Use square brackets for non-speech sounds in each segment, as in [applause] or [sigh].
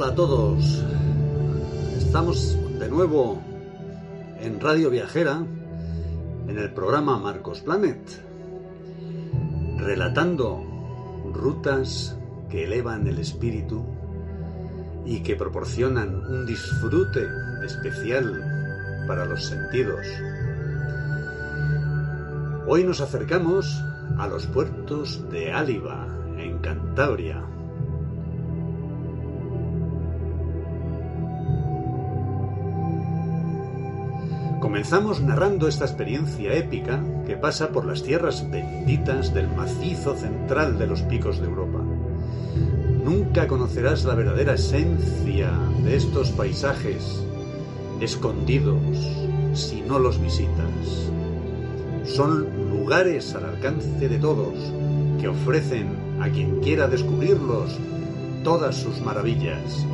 Hola a todos. Estamos de nuevo en Radio Viajera, en el programa Marcos Planet, relatando rutas que elevan el espíritu y que proporcionan un disfrute especial para los sentidos. Hoy nos acercamos a los puertos de Áliva, en Cantabria. Comenzamos narrando esta experiencia épica que pasa por las tierras benditas del macizo central de los picos de Europa. Nunca conocerás la verdadera esencia de estos paisajes escondidos si no los visitas. Son lugares al alcance de todos que ofrecen a quien quiera descubrirlos todas sus maravillas.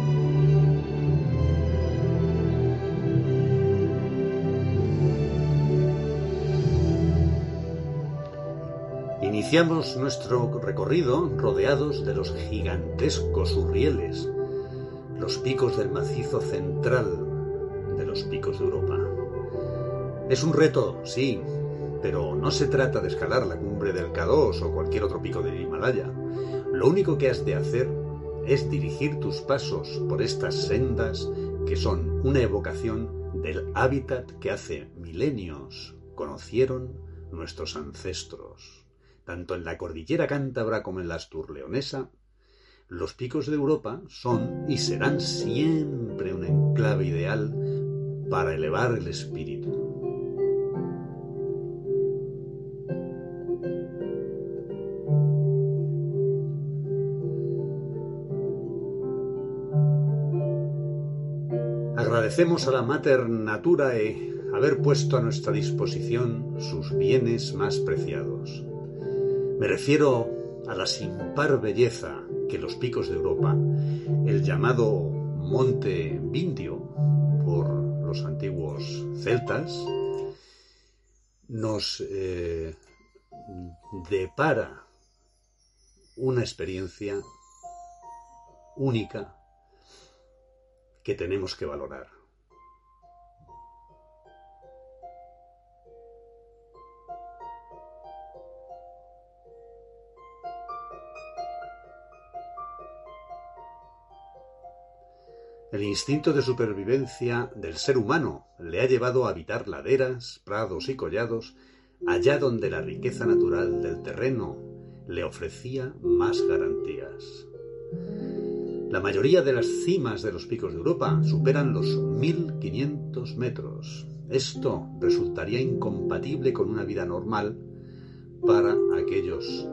Iniciamos nuestro recorrido rodeados de los gigantescos urrieles, los picos del macizo central de los picos de Europa. Es un reto, sí, pero no se trata de escalar la cumbre del K2 o cualquier otro pico del Himalaya. Lo único que has de hacer es dirigir tus pasos por estas sendas que son una evocación del hábitat que hace milenios conocieron nuestros ancestros tanto en la cordillera cántabra como en la asturleonesa, los picos de Europa son y serán siempre un enclave ideal para elevar el espíritu. Agradecemos a la Mater Naturae haber puesto a nuestra disposición sus bienes más preciados. Me refiero a la sin par belleza que los picos de Europa, el llamado Monte Vindio por los antiguos celtas, nos eh, depara una experiencia única que tenemos que valorar. El instinto de supervivencia del ser humano le ha llevado a habitar laderas, prados y collados allá donde la riqueza natural del terreno le ofrecía más garantías. La mayoría de las cimas de los picos de Europa superan los 1500 metros. Esto resultaría incompatible con una vida normal para aquellos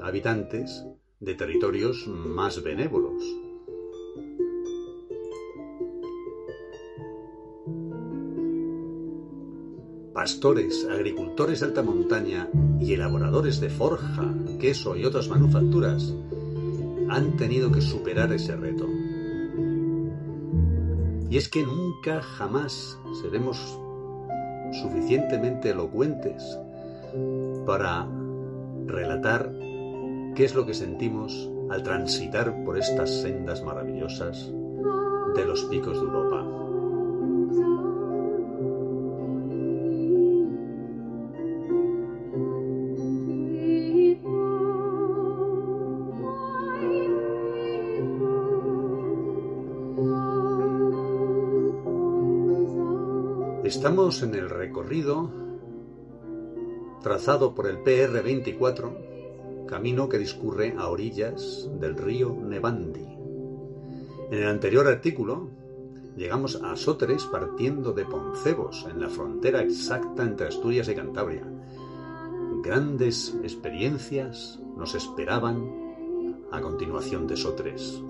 habitantes de territorios más benévolos. Pastores, agricultores de alta montaña y elaboradores de forja, queso y otras manufacturas han tenido que superar ese reto. Y es que nunca jamás seremos suficientemente elocuentes para relatar qué es lo que sentimos al transitar por estas sendas maravillosas de los picos de Europa. Estamos en el recorrido trazado por el PR-24, camino que discurre a orillas del río Nevandi. En el anterior artículo llegamos a Sóteres partiendo de Poncebos, en la frontera exacta entre Asturias y Cantabria. Grandes experiencias nos esperaban a continuación de Sóteres.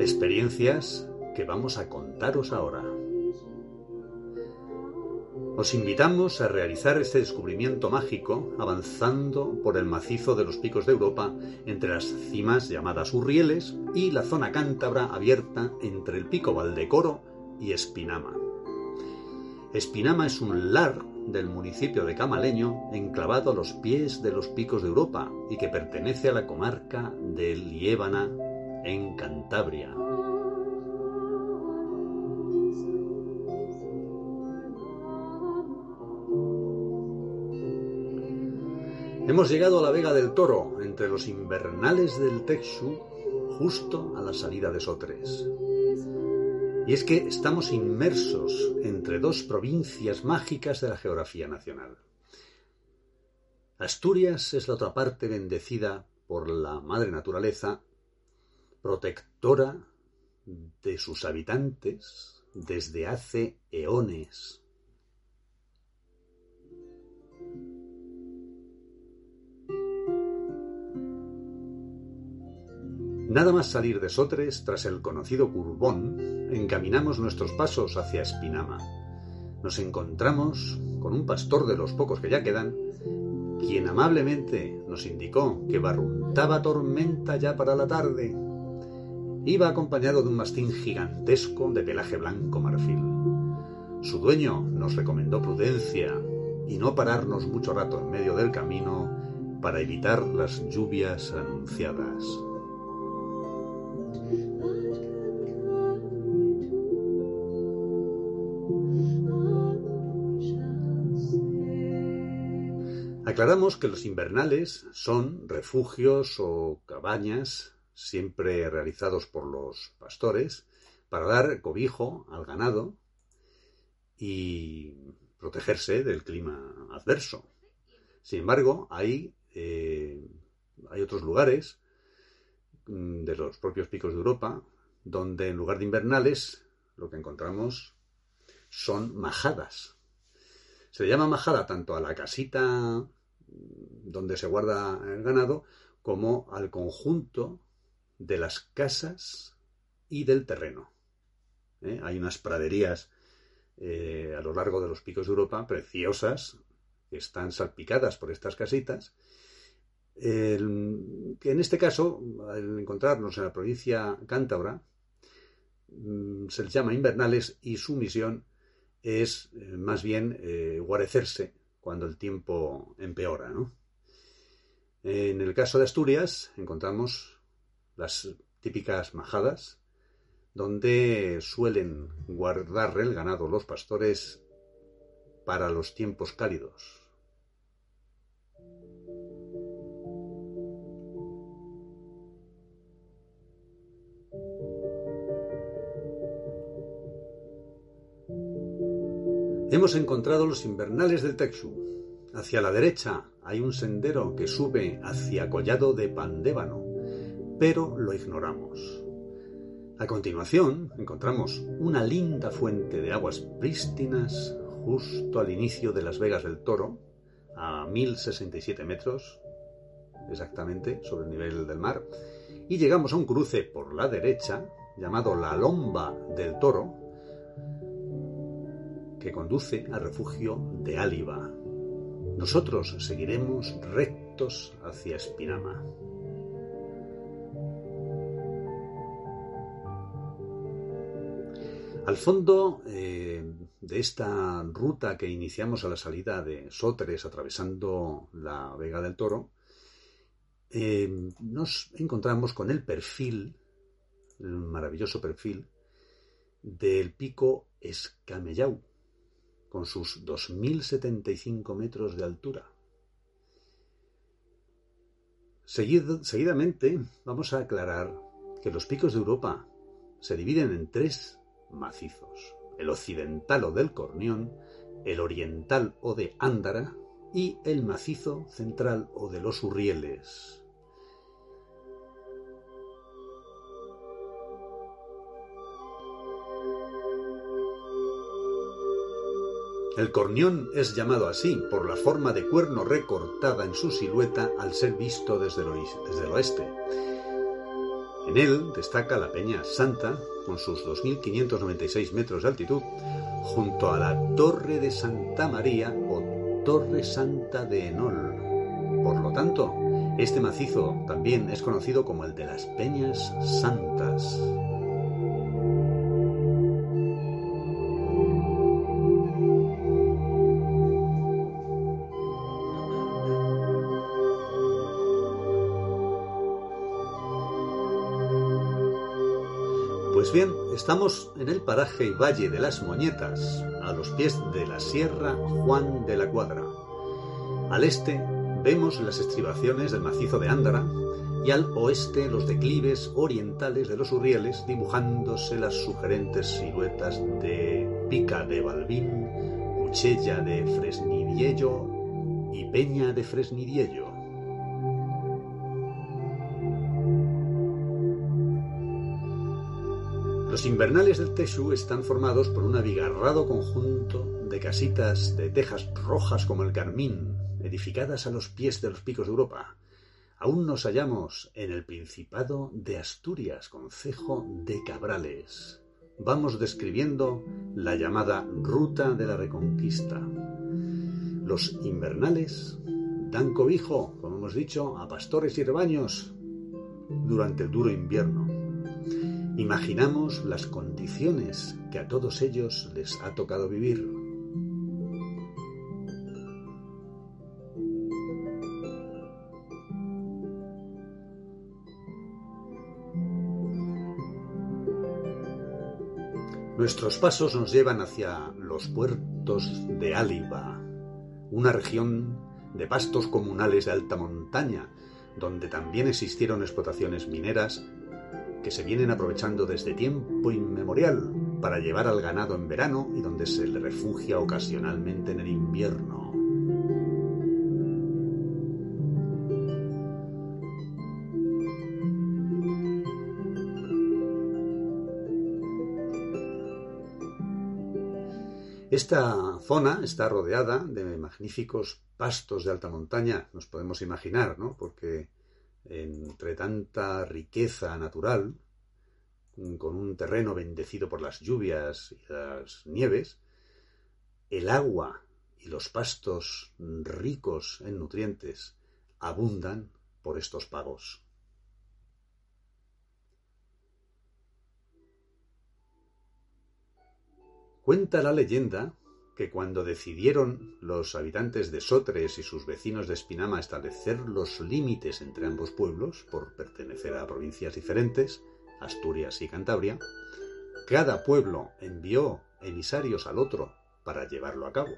Experiencias que vamos a contaros ahora. Os invitamos a realizar este descubrimiento mágico avanzando por el macizo de los picos de Europa entre las cimas llamadas Urrieles y la zona cántabra abierta entre el pico Valdecoro y Espinama. Espinama es un lar del municipio de Camaleño, enclavado a los pies de los picos de Europa y que pertenece a la comarca de Liébana, en Cantabria. Hemos llegado a la Vega del Toro, entre los invernales del Texu, justo a la salida de Sotres. Y es que estamos inmersos entre dos provincias mágicas de la geografía nacional. Asturias es la otra parte bendecida por la madre naturaleza, protectora de sus habitantes desde hace eones. Nada más salir de Sotres, tras el conocido Curbón, encaminamos nuestros pasos hacia Espinama. Nos encontramos con un pastor de los pocos que ya quedan, quien amablemente nos indicó que barruntaba tormenta ya para la tarde. Iba acompañado de un mastín gigantesco de pelaje blanco marfil. Su dueño nos recomendó prudencia y no pararnos mucho rato en medio del camino para evitar las lluvias anunciadas. Aclaramos que los invernales son refugios o cabañas siempre realizados por los pastores para dar cobijo al ganado y protegerse del clima adverso. Sin embargo, hay, eh, hay otros lugares mm, de los propios picos de Europa donde en lugar de invernales lo que encontramos son majadas. Se le llama majada tanto a la casita donde se guarda el ganado, como al conjunto de las casas y del terreno. ¿eh? Hay unas praderías eh, a lo largo de los picos de Europa preciosas que están salpicadas por estas casitas. que en este caso, al encontrarnos en la provincia cántabra, mm, se les llama invernales y su misión es eh, más bien guarecerse cuando el tiempo empeora. ¿no? En el caso de Asturias encontramos las típicas majadas, donde suelen guardar el ganado los pastores para los tiempos cálidos. Hemos encontrado los invernales del Texu. Hacia la derecha hay un sendero que sube hacia Collado de Pandébano, pero lo ignoramos. A continuación encontramos una linda fuente de aguas prístinas justo al inicio de las Vegas del Toro, a 1067 metros exactamente sobre el nivel del mar, y llegamos a un cruce por la derecha llamado la Lomba del Toro, que conduce al refugio de Áliva. Nosotros seguiremos rectos hacia Espinama. Al fondo eh, de esta ruta que iniciamos a la salida de Sotres, atravesando la Vega del Toro, eh, nos encontramos con el perfil, el maravilloso perfil, del pico Escamellau, con sus 2.075 metros de altura. seguidamente vamos a aclarar que los picos de Europa se dividen en tres macizos, el occidental o del Cornión, el oriental o de Ándara y el macizo central o de los Urrieles. El cornión es llamado así por la forma de cuerno recortada en su silueta al ser visto desde el, oeste. En él destaca la Peña Santa, con sus 2.596 metros de altitud, junto a la Torre de Santa María o Torre Santa de Enol. Por lo tanto, este macizo también es conocido como el de las Peñas Santas. Pues bien, estamos en el paraje y valle de las Moñetas, a los pies de la Sierra Juan de la Cuadra. Al este vemos las estribaciones del macizo de Ándara y al oeste los declives orientales de los Urrieles dibujándose las sugerentes siluetas de Pica de Balbín, Cuchella de Fresnidiello y Peña de Fresnidiello. Los invernales del Texu están formados por un abigarrado conjunto de casitas de tejas rojas como el carmín, edificadas a los pies de los picos de Europa. Aún nos hallamos en el Principado de Asturias, concejo de Cabrales. Vamos describiendo la llamada Ruta de la Reconquista. Los invernales dan cobijo, como hemos dicho, a pastores y rebaños durante el duro invierno. Imaginamos las condiciones que a todos ellos les ha tocado vivir. Nuestros pasos nos llevan hacia los puertos de Áliba, una región de pastos comunales de alta montaña, donde también existieron explotaciones mineras que se vienen aprovechando desde tiempo inmemorial para llevar al ganado en verano y donde se le refugia ocasionalmente en el invierno. Esta zona está rodeada de magníficos pastos de alta montaña, nos podemos imaginar, ¿no? Porque entre tanta riqueza natural, con un terreno bendecido por las lluvias y las nieves, el agua y los pastos ricos en nutrientes abundan por estos pagos. Cuenta la leyenda que cuando decidieron los habitantes de Sotres y sus vecinos de Espinama establecer los límites entre ambos pueblos, por pertenecer a provincias diferentes, Asturias y Cantabria, cada pueblo envió emisarios al otro para llevarlo a cabo.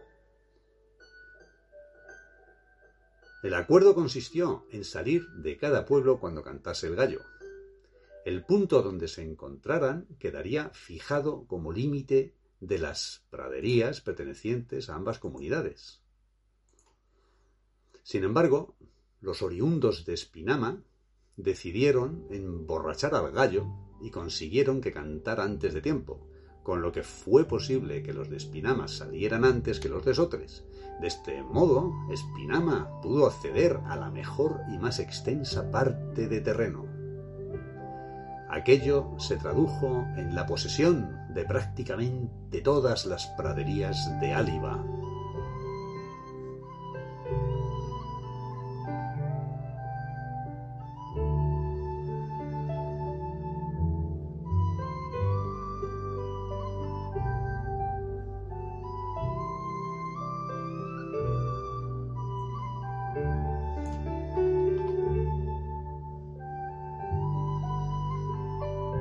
El acuerdo consistió en salir de cada pueblo cuando cantase el gallo. El punto donde se encontraran quedaría fijado como límite de las praderías pertenecientes a ambas comunidades. Sin embargo, los oriundos de Espinama decidieron emborrachar al gallo y consiguieron que cantara antes de tiempo, con lo que fue posible que los de Espinama salieran antes que los de Sotres. De este modo, Espinama pudo acceder a la mejor y más extensa parte de terreno. Aquello se tradujo en la posesión de prácticamente todas las praderías de Áliba.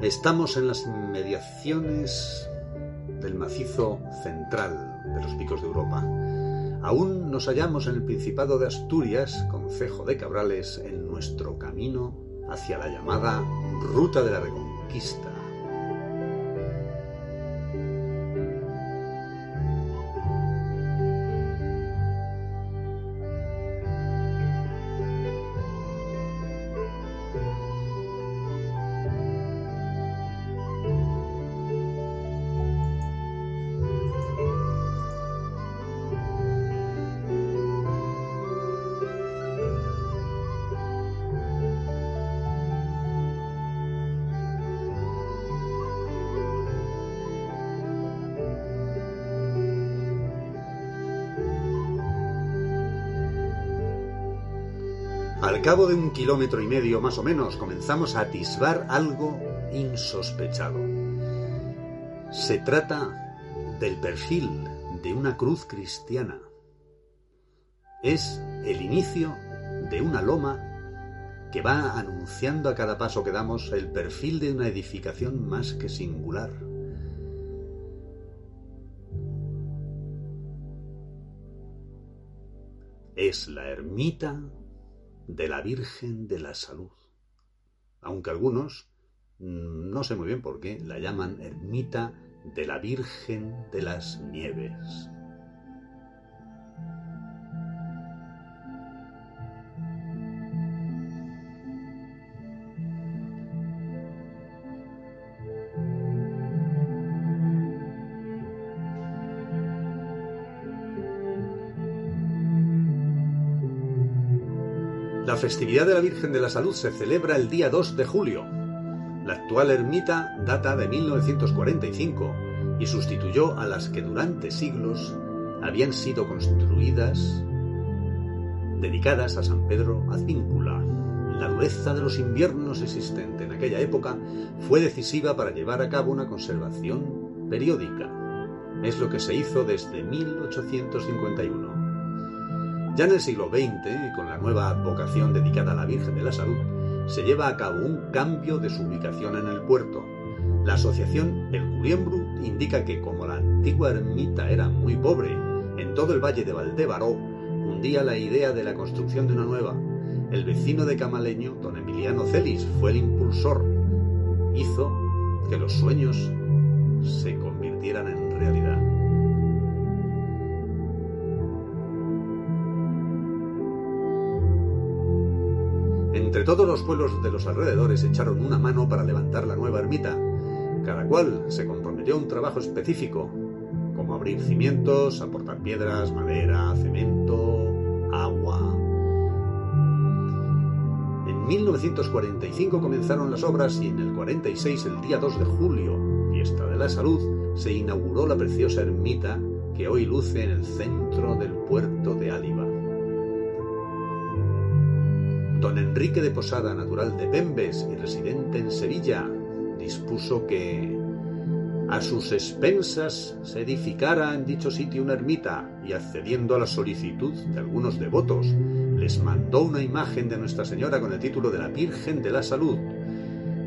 Estamos en las inmediaciones del macizo central de los picos de Europa. Aún nos hallamos en el Principado de Asturias, concejo de Cabrales, en nuestro camino hacia la llamada Ruta de la Reconquista Al cabo de un kilómetro y medio más o menos comenzamos a atisbar algo insospechado. Se trata del perfil de una cruz cristiana. Es el inicio de una loma que va anunciando a cada paso que damos el perfil de una edificación más que singular. Es la ermita de la Virgen de la Salud, aunque algunos, mm, no sé muy bien por qué, la llaman ermita de la Virgen de las Nieves. La festividad de la Virgen de la Salud se celebra el día 2 de julio. La actual ermita data de 1945 y sustituyó a las que durante siglos habían sido construidas dedicadas a San Pedro Advíncula. La dureza de los inviernos existente en aquella época fue decisiva para llevar a cabo una conservación periódica. Es lo que se hizo desde 1851. Ya en el siglo XX, con la nueva advocación dedicada a la Virgen de la Salud, se lleva a cabo un cambio de su ubicación en el puerto. La asociación El Curiembru indica que como la antigua ermita era muy pobre, en todo el valle de Valdebaró hundía la idea de la construcción de una nueva. El vecino de Camaleño, don Emiliano Celis, fue el impulsor. Hizo que los sueños se convirtieran en realidad. Entre todos los pueblos de los alrededores echaron una mano para levantar la nueva ermita. Cada cual se comprometió a un trabajo específico, como abrir cimientos, aportar piedras, madera, cemento, agua. En 1945 comenzaron las obras y en el 46, el día 2 de julio, fiesta de la salud, se inauguró la preciosa ermita que hoy luce en el centro del puerto de Áliva. Don Enrique de Posada, natural de Pembes y residente en Sevilla, dispuso que a sus expensas se edificara en dicho sitio una ermita y accediendo a la solicitud de algunos devotos, les mandó una imagen de Nuestra Señora con el título de la Virgen de la Salud.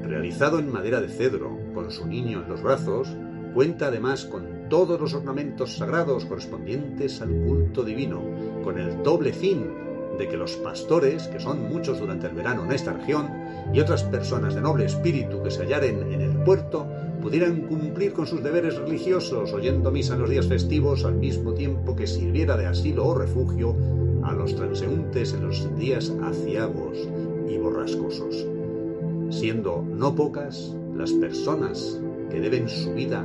Realizado en madera de cedro, con su niño en los brazos, cuenta además con todos los ornamentos sagrados correspondientes al culto divino, con el doble fin de que los pastores, que son muchos durante el verano en esta región, y otras personas de noble espíritu que se hallaren en el puerto, pudieran cumplir con sus deberes religiosos, oyendo misa en los días festivos, al mismo tiempo que sirviera de asilo o refugio a los transeúntes en los días aciagos y borrascosos, siendo no pocas las personas que deben su vida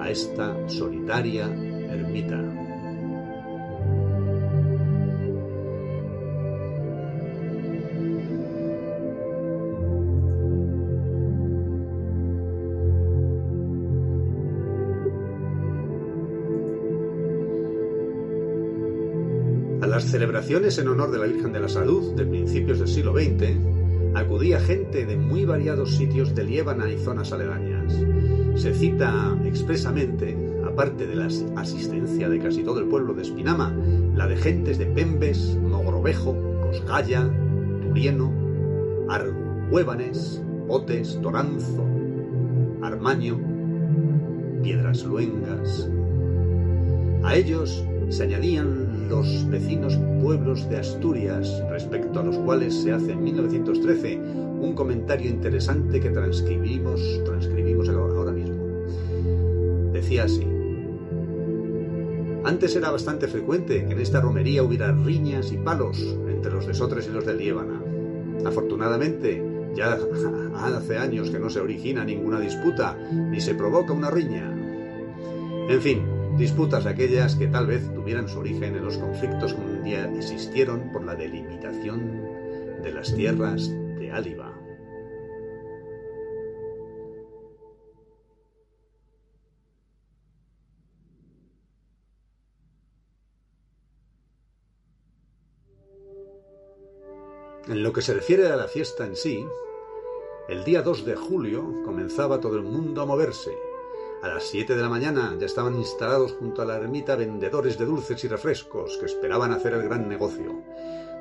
a esta solitaria ermita. Celebraciones en honor de la Virgen de la Salud de principios del siglo XX, acudía gente de muy variados sitios de Liébana y zonas aledañas. Se cita expresamente, aparte de la asistencia de casi todo el pueblo de Espinama, la de gentes de Pembes, Mogrovejo, Coscaya, Turieno, Argüébanes, Botes, Toranzo, Armaño, Piedras Luengas. A ellos se añadían los vecinos pueblos de Asturias, respecto a los cuales se hace en 1913 un comentario interesante que transcribimos, transcribimos ahora mismo. Decía así. Antes era bastante frecuente que en esta romería hubiera riñas y palos entre los de Sotres y los de Liébana. Afortunadamente, ya [laughs] hace años que no se origina ninguna disputa ni se provoca una riña. En fin, disputas aquellas que tal vez tuvieran su origen en los conflictos que un día existieron por la delimitación de las tierras de Áliva. En lo que se refiere a la fiesta en sí, el día 2 de julio comenzaba todo el mundo a moverse, a las 7 de la mañana ya estaban instalados junto a la ermita vendedores de dulces y refrescos que esperaban hacer el gran negocio.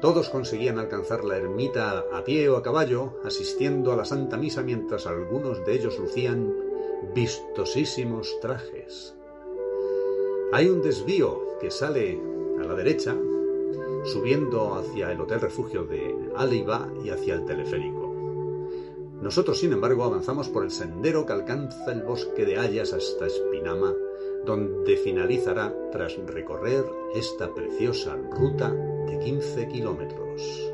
Todos conseguían alcanzar la ermita a pie o a caballo, asistiendo a la Santa Misa mientras algunos de ellos lucían vistosísimos trajes. Hay un desvío que sale a la derecha, subiendo hacia el Hotel Refugio de Aliva y hacia el teleférico. Nosotros, sin embargo, avanzamos por el sendero que alcanza el bosque de hayas hasta Espinama, donde finalizará tras recorrer esta preciosa ruta de 15 kilómetros.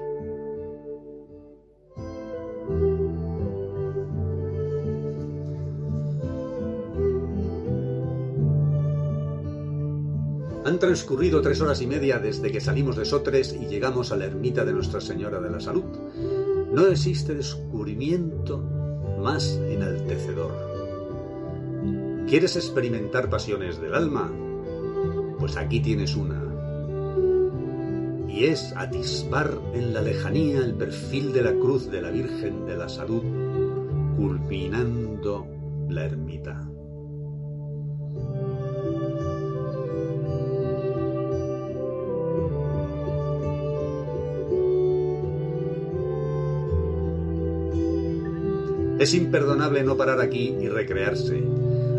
Han transcurrido tres horas y media desde que salimos de Sotres y llegamos a la ermita de Nuestra Señora de la Salud. No existe descubrimiento más enaltecedor. ¿Quieres experimentar pasiones del alma? Pues aquí tienes una. Y es atisbar en la lejanía el perfil de la cruz de la Virgen de la Salud, culminando la ermita. Es imperdonable no parar aquí y recrearse.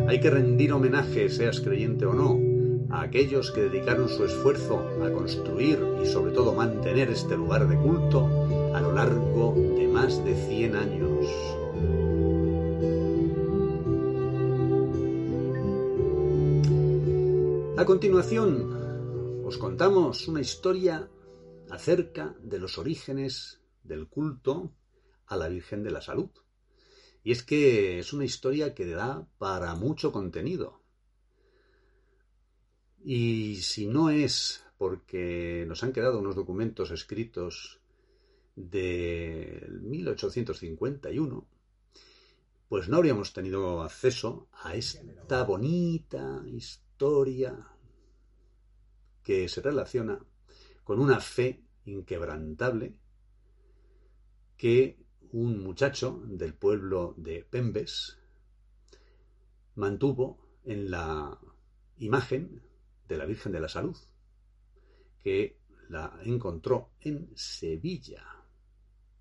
Hay que rendir homenaje, seas creyente o no, a aquellos que dedicaron su esfuerzo a construir y sobre todo mantener este lugar de culto a lo largo de más de 100 años. A continuación, os contamos una historia acerca de los orígenes del culto a la Virgen de la Salud. Y es que es una historia que da para mucho contenido. Y si no es porque nos han quedado unos documentos escritos de 1851, pues no habríamos tenido acceso a esta bonita historia que se relaciona con una fe inquebrantable que un muchacho del pueblo de Pembes mantuvo en la imagen de la Virgen de la Salud, que la encontró en Sevilla,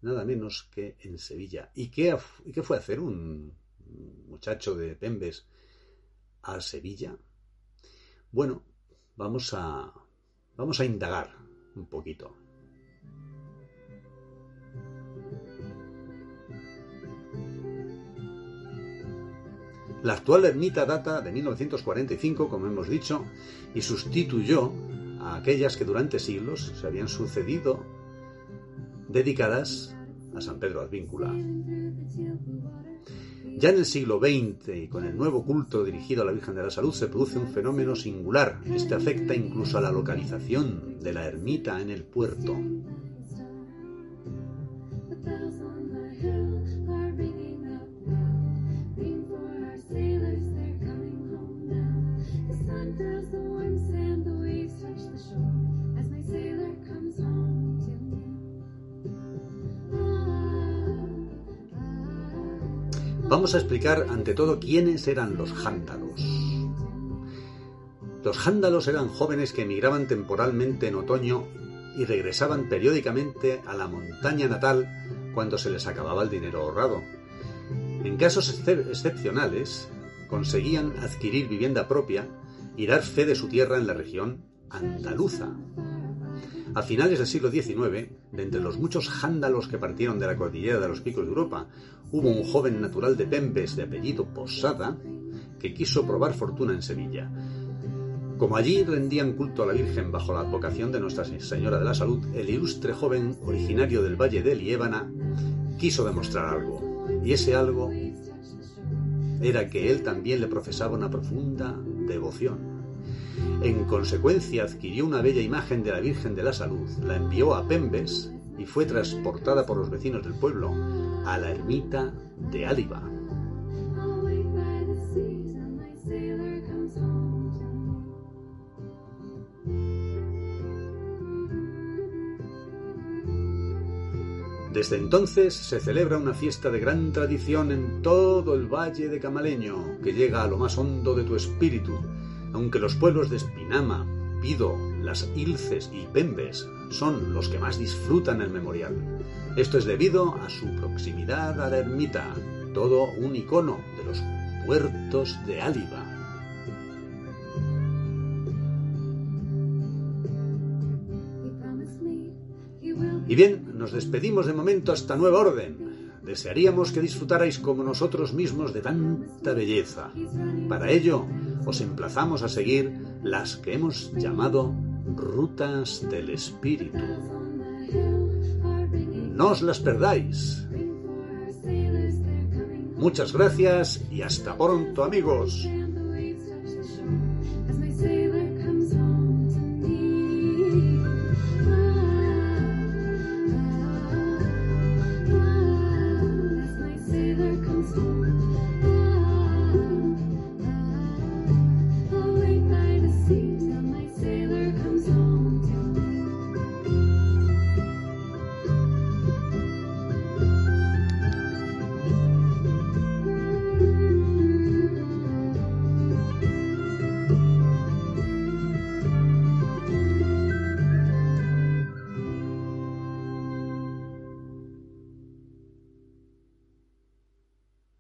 nada menos que en Sevilla. ¿Y qué, qué fue a hacer un muchacho de Pembes a Sevilla? Bueno, vamos a, vamos a indagar un poquito. La actual ermita data de 1945, como hemos dicho, y sustituyó a aquellas que durante siglos se habían sucedido dedicadas a San Pedro Advíncula. Ya en el siglo XX y con el nuevo culto dirigido a la Virgen de la Salud se produce un fenómeno singular. Este afecta incluso a la localización de la ermita en el puerto. Vamos a explicar ante todo quiénes eran los jándalos. Los jándalos eran jóvenes que emigraban temporalmente en otoño y regresaban periódicamente a la montaña natal cuando se les acababa el dinero ahorrado. En casos excepcionales, conseguían adquirir vivienda propia y dar fe de su tierra en la región andaluza. A finales del siglo XIX, de entre los muchos jándalos que partieron de la cordillera de los picos de Europa, hubo un joven natural de Pembes de apellido Posada que quiso probar fortuna en Sevilla. Como allí rendían culto a la Virgen bajo la advocación de Nuestra Señora de la Salud, el ilustre joven originario del Valle de Liébana quiso demostrar algo. Y ese algo era que él también le profesaba una profunda devoción. En consecuencia adquirió una bella imagen de la Virgen de la Salud, la envió a Pembes y fue transportada por los vecinos del pueblo a la ermita de Áliva. Desde entonces se celebra una fiesta de gran tradición en todo el valle de Camaleño, que llega a lo más hondo de tu espíritu, aunque los pueblos de Espinama, Pido, las ilces y pembes son los que más disfrutan el memorial. Esto es debido a su proximidad a la ermita, todo un icono de los puertos de Áliva. Y bien, nos despedimos de momento hasta nueva orden. Desearíamos que disfrutarais como nosotros mismos de tanta belleza. Para ello, os emplazamos a seguir las que hemos llamado rutas del espíritu. No os las perdáis. Muchas gracias y hasta pronto amigos.